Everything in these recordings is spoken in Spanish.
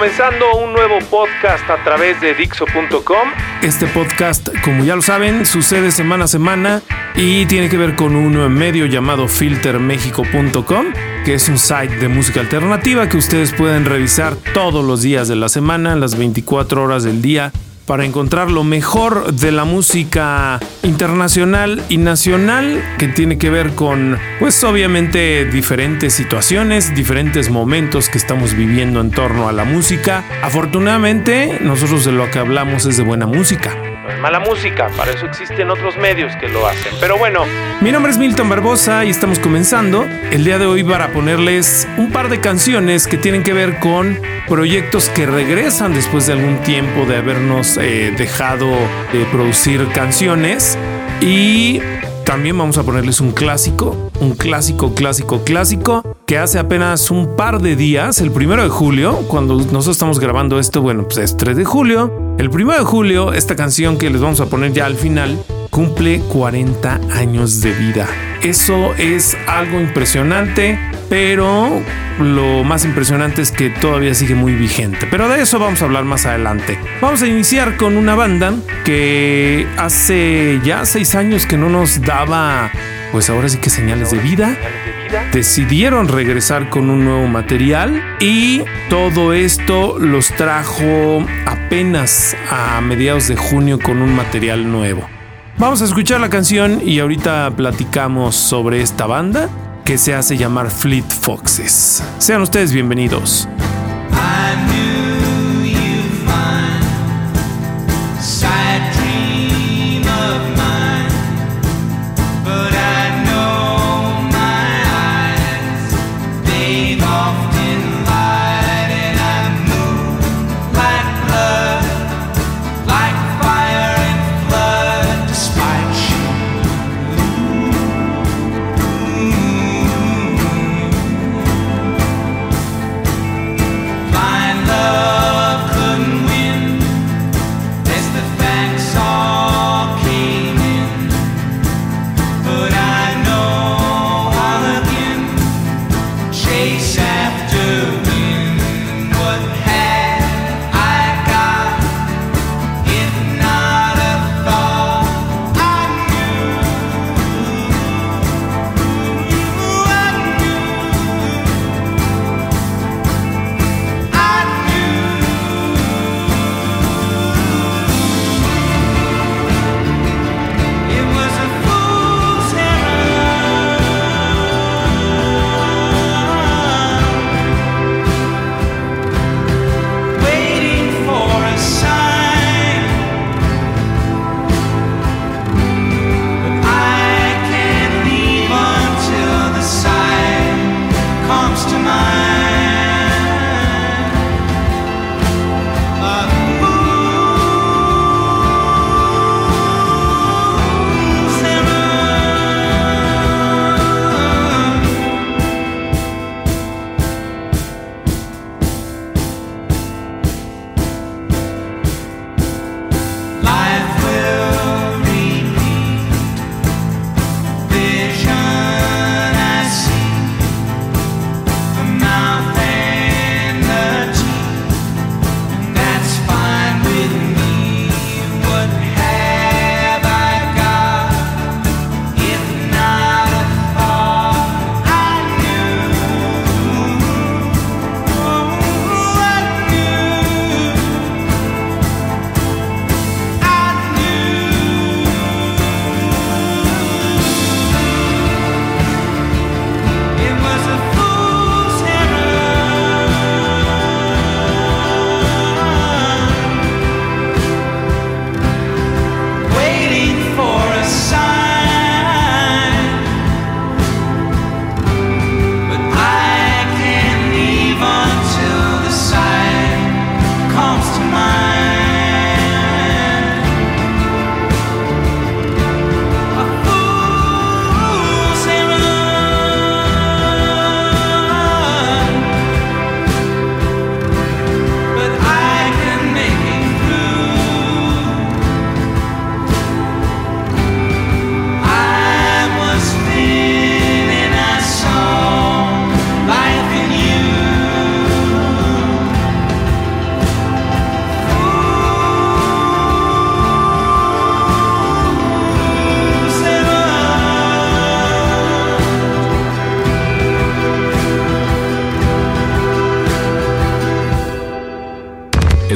Comenzando un nuevo podcast a través de Dixo.com. Este podcast, como ya lo saben, sucede semana a semana y tiene que ver con un medio llamado filtermexico.com, que es un site de música alternativa que ustedes pueden revisar todos los días de la semana, las 24 horas del día para encontrar lo mejor de la música internacional y nacional que tiene que ver con, pues obviamente, diferentes situaciones, diferentes momentos que estamos viviendo en torno a la música. Afortunadamente, nosotros de lo que hablamos es de buena música mala música, para eso existen otros medios que lo hacen. Pero bueno, mi nombre es Milton Barbosa y estamos comenzando el día de hoy para ponerles un par de canciones que tienen que ver con proyectos que regresan después de algún tiempo de habernos eh, dejado de producir canciones y también vamos a ponerles un clásico, un clásico, clásico, clásico, que hace apenas un par de días, el primero de julio, cuando nosotros estamos grabando esto, bueno, pues es 3 de julio, el 1 de julio, esta canción que les vamos a poner ya al final, cumple 40 años de vida. Eso es algo impresionante, pero lo más impresionante es que todavía sigue muy vigente. Pero de eso vamos a hablar más adelante. Vamos a iniciar con una banda que hace ya seis años que no nos daba, pues ahora sí que señales de vida decidieron regresar con un nuevo material y todo esto los trajo apenas a mediados de junio con un material nuevo. Vamos a escuchar la canción y ahorita platicamos sobre esta banda que se hace llamar Fleet Foxes. Sean ustedes bienvenidos.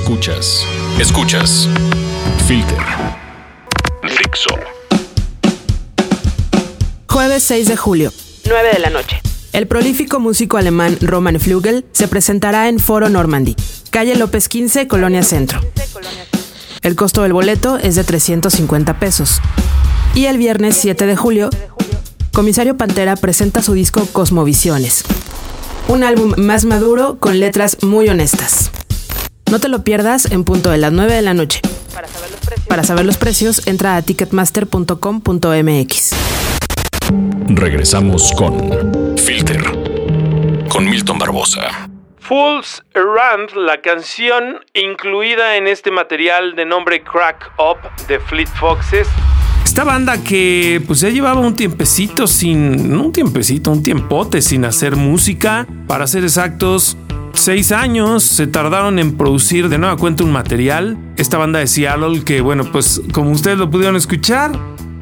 Escuchas. Escuchas. Filter. Fixo. Jueves 6 de julio, 9 de la noche. El prolífico músico alemán Roman Flügel se presentará en Foro Normandy, calle López 15, Colonia Centro. El costo del boleto es de 350 pesos. Y el viernes 7 de julio, Comisario Pantera presenta su disco Cosmovisiones, un álbum más maduro con letras muy honestas. No te lo pierdas en punto de las 9 de la noche. Para saber los precios, entra a ticketmaster.com.mx. Regresamos con Filter, con Milton Barbosa. Fools Errand, la canción incluida en este material de nombre Crack Up de Fleet Foxes. Esta banda que pues ya llevaba un tiempecito sin, no un tiempecito, un tiempote sin hacer música, para ser exactos, seis años se tardaron en producir de nueva cuenta un material. Esta banda de Seattle que bueno pues como ustedes lo pudieron escuchar,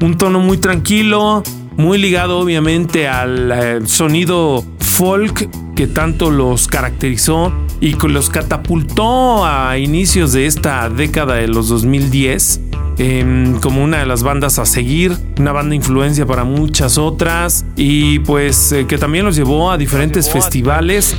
un tono muy tranquilo, muy ligado obviamente al eh, sonido folk que tanto los caracterizó y que los catapultó a inicios de esta década de los 2010 em, como una de las bandas a seguir, una banda influencia para muchas otras y pues eh, que también los llevó a diferentes festivales.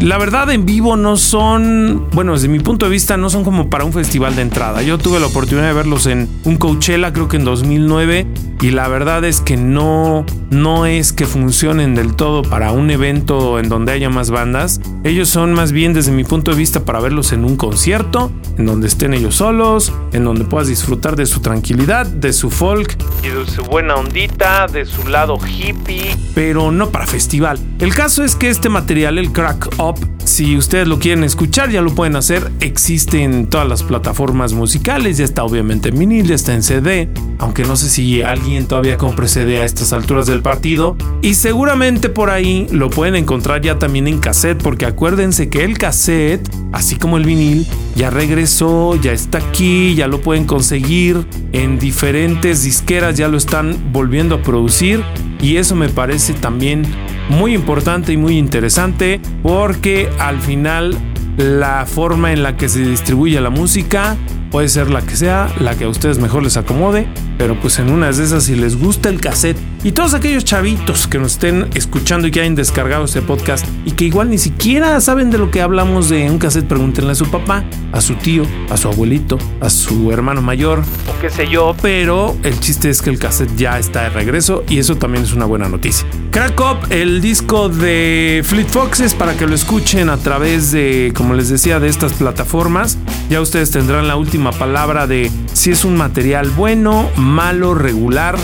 La verdad en vivo no son, bueno, desde mi punto de vista no son como para un festival de entrada. Yo tuve la oportunidad de verlos en un Coachella creo que en 2009 y la verdad es que no no es que funcionen del todo para un evento en donde haya más bandas. Ellos son más bien desde mi punto de vista para verlos en un concierto, en donde estén ellos solos, en donde puedas disfrutar de su tranquilidad, de su folk y de su buena ondita, de su lado hippie, pero no para festival. El caso es que este material, el Crack Up, si ustedes lo quieren escuchar, ya lo pueden hacer. Existe en todas las plataformas musicales, ya está obviamente en vinil, ya está en CD, aunque no sé si alguien todavía compre CD a estas alturas del partido. Y seguramente por ahí lo pueden encontrar ya también en cassette, porque acuérdense que el cassette, así como el vinil, ya regresó, ya está aquí, ya lo pueden conseguir en diferentes disqueras, ya lo están volviendo a producir. Y eso me parece también muy importante y muy interesante porque al final la forma en la que se distribuye la música puede ser la que sea, la que a ustedes mejor les acomode, pero pues en unas de esas si les gusta el cassette y todos aquellos chavitos que nos estén escuchando y que hayan descargado este podcast y que igual ni siquiera saben de lo que hablamos de un cassette, pregúntenle a su papá, a su tío, a su abuelito, a su hermano mayor o qué sé yo, pero el chiste es que el cassette ya está de regreso y eso también es una buena noticia. Crack Up, el disco de Fleet Foxes para que lo escuchen a través de, como les decía, de estas plataformas. Ya ustedes tendrán la última palabra de si es un material bueno, malo, regular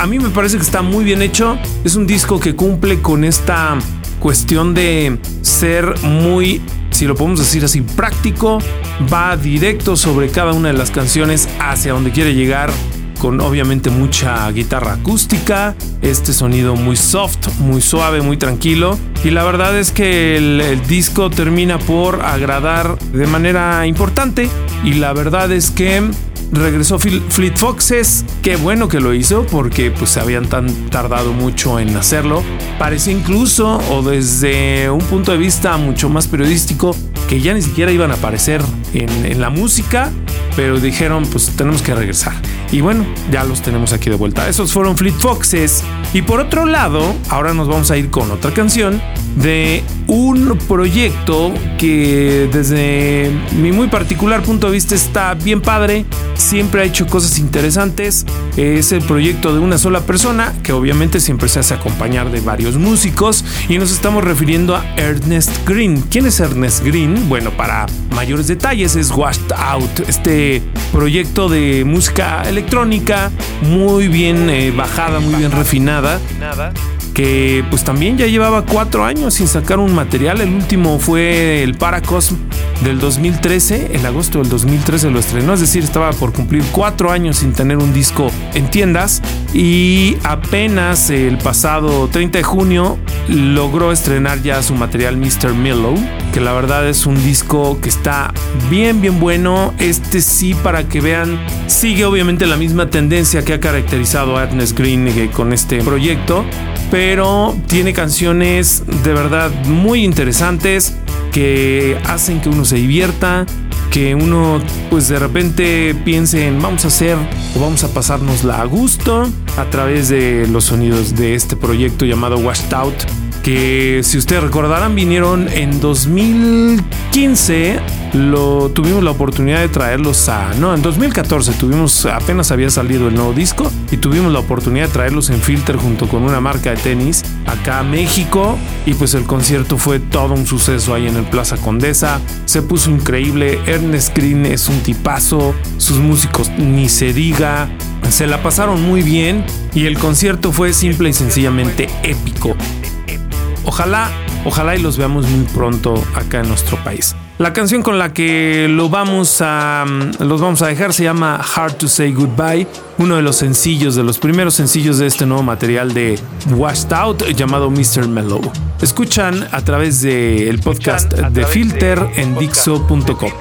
a mí me parece que está muy bien hecho. Es un disco que cumple con esta cuestión de ser muy, si lo podemos decir así, práctico. Va directo sobre cada una de las canciones hacia donde quiere llegar con obviamente mucha guitarra acústica, este sonido muy soft, muy suave, muy tranquilo. Y la verdad es que el, el, disco termina por agradar de manera importante. Y la verdad es que regresó Fleet Foxes. Qué bueno que lo hizo porque pues habían tan tardado mucho en hacerlo. Parece incluso, o desde un punto de vista mucho más periodístico, que ya ni siquiera iban a aparecer en, en la música, pero dijeron pues tenemos que regresar. Y bueno, ya los tenemos aquí de vuelta. Esos fueron Fleet Foxes. Y por otro lado, ahora nos vamos a ir con otra canción de un proyecto que desde mi muy particular punto de vista está bien padre, siempre ha hecho cosas interesantes, es el proyecto de una sola persona que obviamente siempre se hace acompañar de varios músicos y nos estamos refiriendo a Ernest Green. ¿Quién es Ernest Green? Bueno, para mayores detalles es Washed Out, este proyecto de música electrónica muy bien eh, bajada, muy bien refinada que pues también ya llevaba cuatro años sin sacar un material. El último fue el Paracosm del 2013, en agosto del 2013 lo estrenó, es decir, estaba por cumplir cuatro años sin tener un disco en tiendas y apenas el pasado 30 de junio logró estrenar ya su material Mr. Mellow, que la verdad es un disco que está bien, bien bueno. Este sí, para que vean, sigue obviamente la misma tendencia que ha caracterizado a Ernest Green eh, con este proyecto pero tiene canciones de verdad muy interesantes que hacen que uno se divierta, que uno pues de repente piense en vamos a hacer o vamos a pasárnosla a gusto a través de los sonidos de este proyecto llamado Washed Out que si ustedes recordarán vinieron en 2015 lo tuvimos la oportunidad de traerlos a no en 2014 tuvimos apenas había salido el nuevo disco y tuvimos la oportunidad de traerlos en Filter junto con una marca de tenis acá a México. Y pues el concierto fue todo un suceso ahí en el Plaza Condesa. Se puso increíble. Ernest Green es un tipazo. Sus músicos ni se diga. Se la pasaron muy bien y el concierto fue simple y sencillamente épico. Ojalá, ojalá y los veamos muy pronto acá en nuestro país. La canción con la que lo vamos a, los vamos a dejar se llama Hard to Say Goodbye, uno de los sencillos, de los primeros sencillos de este nuevo material de Washed Out llamado Mr. Mellow. Escuchan a través del podcast de Filter en Dixo.com.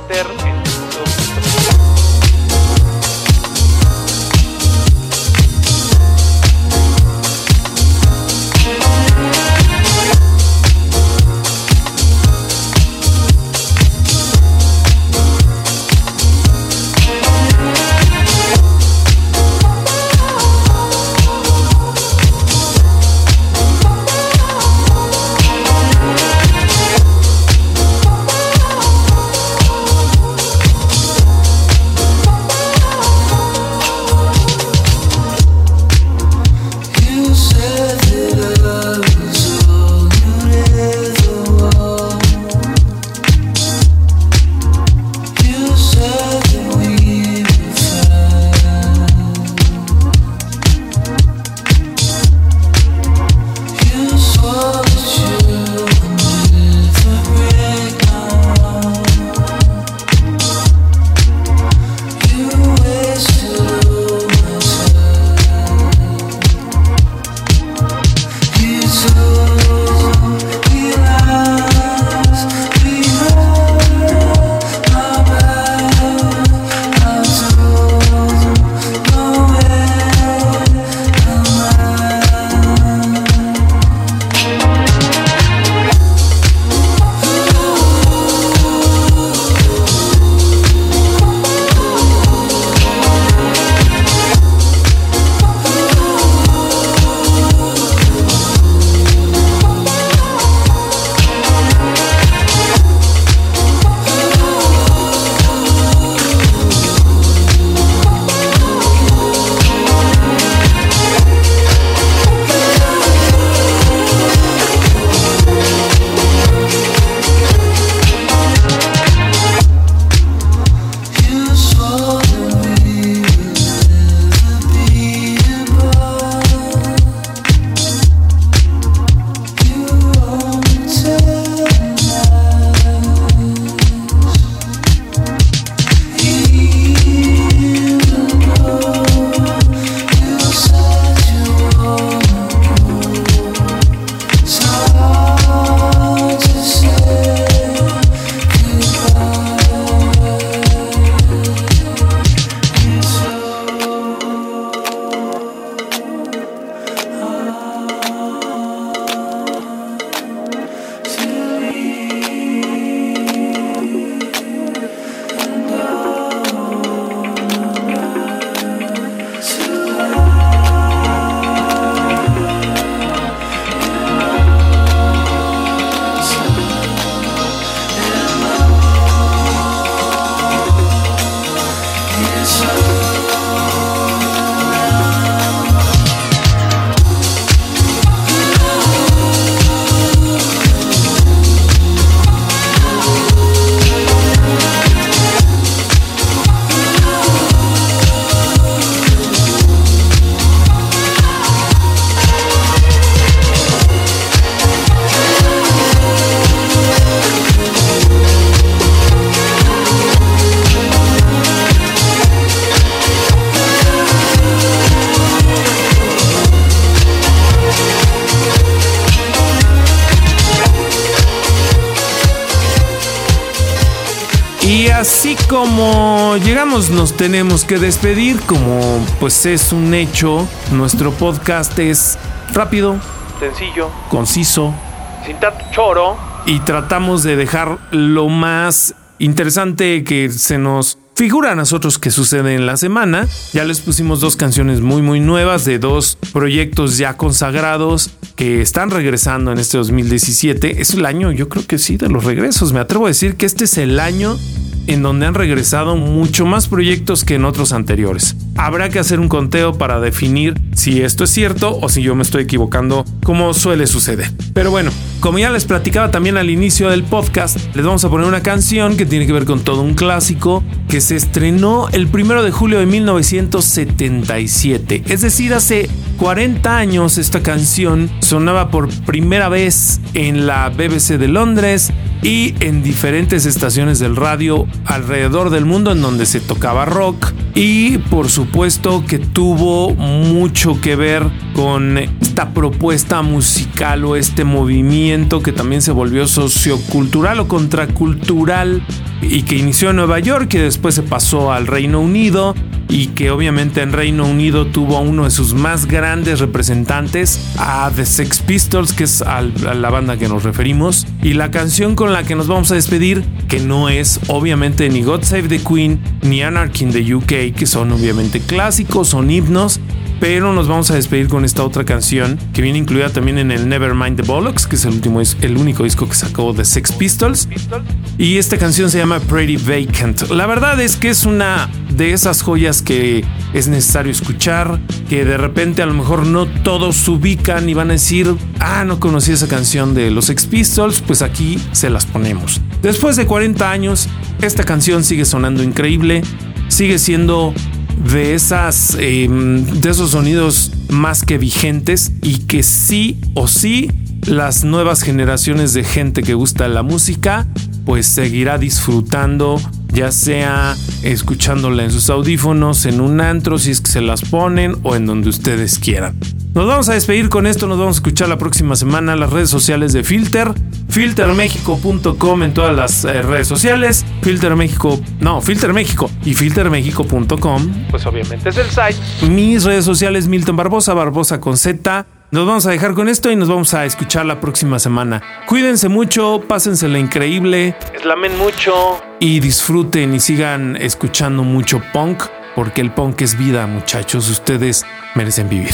como llegamos nos tenemos que despedir, como pues es un hecho, nuestro podcast es rápido, sencillo, conciso, sin tanto choro y tratamos de dejar lo más interesante que se nos figura a nosotros que sucede en la semana. Ya les pusimos dos canciones muy muy nuevas de dos proyectos ya consagrados que están regresando en este 2017. Es el año, yo creo que sí, de los regresos. Me atrevo a decir que este es el año en donde han regresado mucho más proyectos que en otros anteriores. Habrá que hacer un conteo para definir si esto es cierto o si yo me estoy equivocando, como suele suceder. Pero bueno, como ya les platicaba también al inicio del podcast, les vamos a poner una canción que tiene que ver con todo un clásico que se estrenó el primero de julio de 1977. Es decir, hace 40 años esta canción sonaba por primera vez en la BBC de Londres y en diferentes estaciones del radio alrededor del mundo en donde se tocaba rock y por supuesto que tuvo mucho que ver con esta propuesta musical o este movimiento que también se volvió sociocultural o contracultural y que inició en Nueva York y después se pasó al Reino Unido y que obviamente en Reino Unido tuvo a uno de sus más grandes representantes, a The Sex Pistols, que es a la banda que nos referimos, y la canción con la que nos vamos a despedir, que no es obviamente ni God Save the Queen ni Anarchy in the UK, que son obviamente clásicos, son himnos, pero nos vamos a despedir con esta otra canción que viene incluida también en el Nevermind the Bollocks, que es el último el único disco que sacó de Sex Pistols. Y esta canción se llama Pretty Vacant. La verdad es que es una de esas joyas que es necesario escuchar, que de repente a lo mejor no todos ubican y van a decir, ah, no conocí esa canción de los Sex Pistols, pues aquí se las ponemos. Después de 40 años, esta canción sigue sonando increíble, sigue siendo de esas em, de esos sonidos más que vigentes y que sí o sí las nuevas generaciones de gente que gusta la música pues seguirá disfrutando ya sea escuchándola en sus audífonos, en un antro si es que se las ponen o en donde ustedes quieran. Nos vamos a despedir con esto, nos vamos a escuchar la próxima semana las redes sociales de Filter, filtermexico.com en todas las eh, redes sociales, Filter México, no, Filter México y filtermexico.com, pues obviamente es el site. Mis redes sociales Milton Barbosa, Barbosa con Z. Nos vamos a dejar con esto y nos vamos a escuchar la próxima semana. Cuídense mucho, pásensela increíble, eslamen mucho y disfruten y sigan escuchando mucho punk, porque el punk es vida, muchachos. Ustedes merecen vivir.